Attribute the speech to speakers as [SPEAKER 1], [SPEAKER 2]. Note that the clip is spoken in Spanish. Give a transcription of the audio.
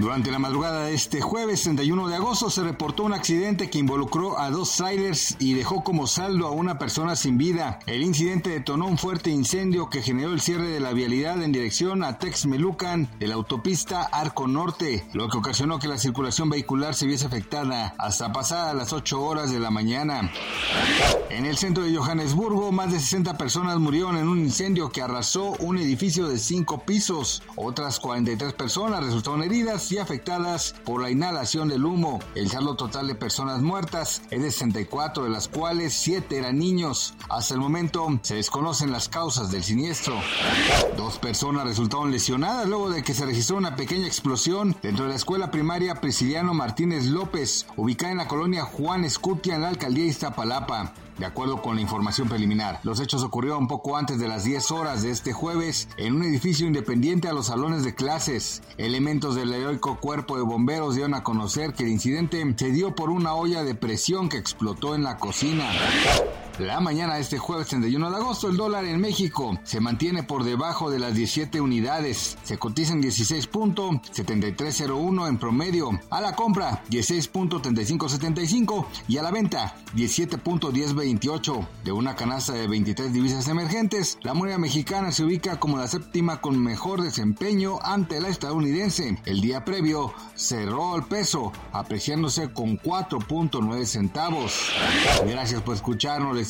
[SPEAKER 1] Durante la madrugada de este jueves 31 de agosto se reportó un accidente que involucró a dos trailers y dejó como saldo a una persona sin vida. El incidente detonó un fuerte incendio que generó el cierre de la vialidad en dirección a Texmelucan de la autopista Arco Norte, lo que ocasionó que la circulación vehicular se viese afectada hasta pasadas las 8 horas de la mañana. En el centro de Johannesburgo, más de 60 personas murieron en un incendio que arrasó un edificio de 5 pisos. Otras 43 personas resultaron heridas y afectadas por la inhalación del humo. El saldo total de personas muertas es de 64, de las cuales 7 eran niños. Hasta el momento se desconocen las causas del siniestro. Dos personas resultaron lesionadas luego de que se registró una pequeña explosión dentro de la escuela primaria Prisciliano Martínez López, ubicada en la colonia Juan Escutia en la alcaldía de Iztapalapa. De acuerdo con la información preliminar, los hechos ocurrieron poco antes de las 10 horas de este jueves en un edificio independiente a los salones de clases. Elementos del heroico cuerpo de bomberos dieron a conocer que el incidente se dio por una olla de presión que explotó en la cocina. La mañana de este jueves 31 de agosto, el dólar en México se mantiene por debajo de las 17 unidades. Se cotiza en 16.7301 en promedio. A la compra, 16.3575 y a la venta, 17.1028. De una canasta de 23 divisas emergentes, la moneda mexicana se ubica como la séptima con mejor desempeño ante la estadounidense. El día previo cerró el peso, apreciándose con 4.9 centavos. Gracias por escucharnos.